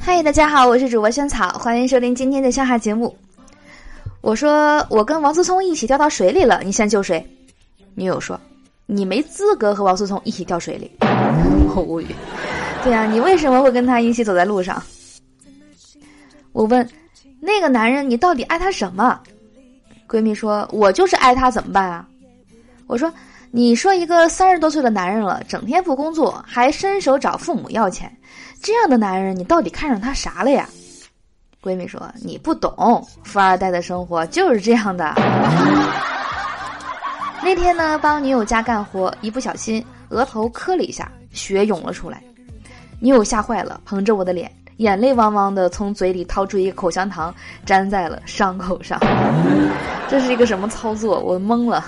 嗨，大家好，我是主播萱草，欢迎收听今天的笑话节目。我说我跟王思聪一起掉到水里了，你先救谁？女友说你没资格和王思聪一起掉水里。我无语。对呀，你为什么会跟他一起走在路上？我问那个男人，你到底爱他什么？闺蜜说，我就是爱他，怎么办啊？我说。你说一个三十多岁的男人了，整天不工作，还伸手找父母要钱，这样的男人你到底看上他啥了呀？闺蜜说你不懂，富二代的生活就是这样的。那天呢，帮女友家干活，一不小心额头磕了一下，血涌了出来，女友吓坏了，捧着我的脸，眼泪汪汪的从嘴里掏出一个口香糖，粘在了伤口上。这是一个什么操作？我懵了。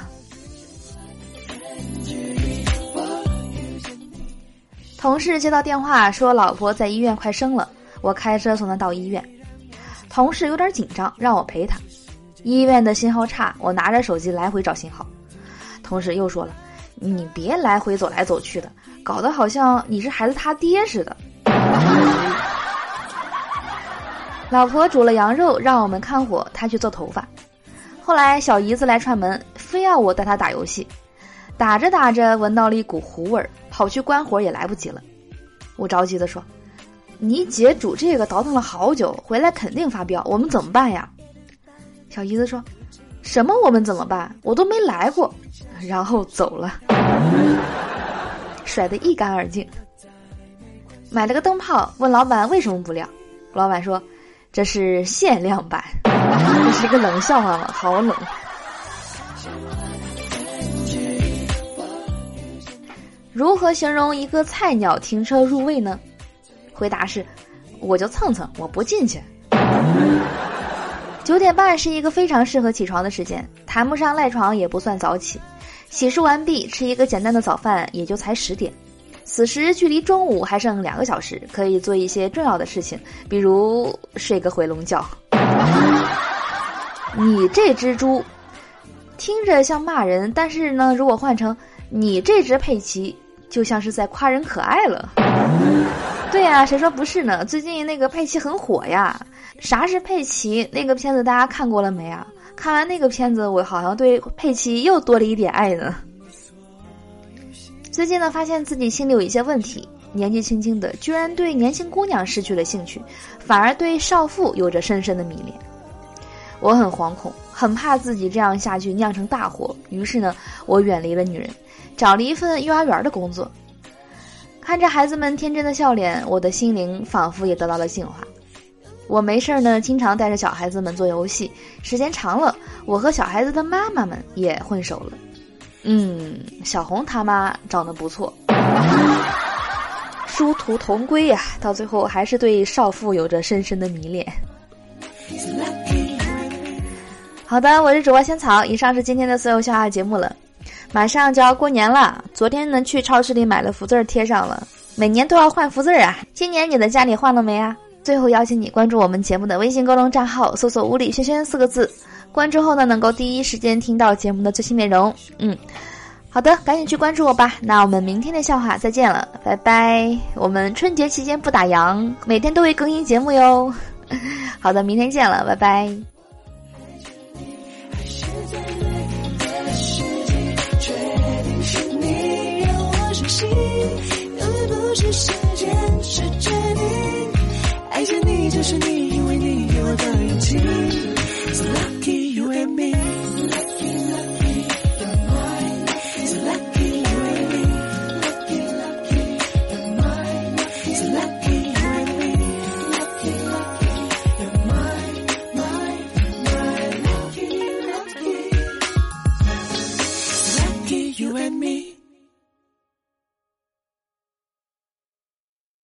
同事接到电话说老婆在医院快生了，我开车送她到医院。同事有点紧张，让我陪他。医院的信号差，我拿着手机来回找信号。同事又说了：“你别来回走来走去的，搞得好像你是孩子他爹似的。”老婆煮了羊肉让我们看火，她去做头发。后来小姨子来串门，非要我带她打游戏。打着打着，闻到了一股糊味儿，跑去关火也来不及了。我着急的说：“你姐煮这个倒腾了好久，回来肯定发飙，我们怎么办呀？”小姨子说：“什么我们怎么办？我都没来过。”然后走了，甩得一干二净。买了个灯泡，问老板为什么不亮，老板说：“这是限量版。”这是一个冷笑话吗？好冷。如何形容一个菜鸟停车入位呢？回答是：我就蹭蹭，我不进去。九点半是一个非常适合起床的时间，谈不上赖床，也不算早起。洗漱完毕，吃一个简单的早饭，也就才十点。此时距离中午还剩两个小时，可以做一些重要的事情，比如睡个回笼觉。你这只猪，听着像骂人，但是呢，如果换成你这只佩奇。就像是在夸人可爱了，对呀，谁说不是呢？最近那个佩奇很火呀。啥是佩奇？那个片子大家看过了没啊？看完那个片子，我好像对佩奇又多了一点爱呢。最近呢，发现自己心里有一些问题，年纪轻轻的居然对年轻姑娘失去了兴趣，反而对少妇有着深深的迷恋。我很惶恐，很怕自己这样下去酿成大祸，于是呢，我远离了女人。找了一份幼儿园的工作，看着孩子们天真的笑脸，我的心灵仿佛也得到了净化。我没事儿呢，经常带着小孩子们做游戏，时间长了，我和小孩子的妈妈们也混熟了。嗯，小红他妈长得不错，殊途同归呀，到最后还是对少妇有着深深的迷恋。好的，我是主播仙草，以上是今天的所有笑话节目了。马上就要过年了，昨天呢去超市里买了福字儿贴上了。每年都要换福字儿啊，今年你的家里换了没啊？最后邀请你关注我们节目的微信公众账号，搜索“屋里轩轩”四个字，关注后呢能够第一时间听到节目的最新内容。嗯，好的，赶紧去关注我吧。那我们明天的笑话再见了，拜拜。我们春节期间不打烊，每天都会更新节目哟。好的，明天见了，拜拜。心又不是谁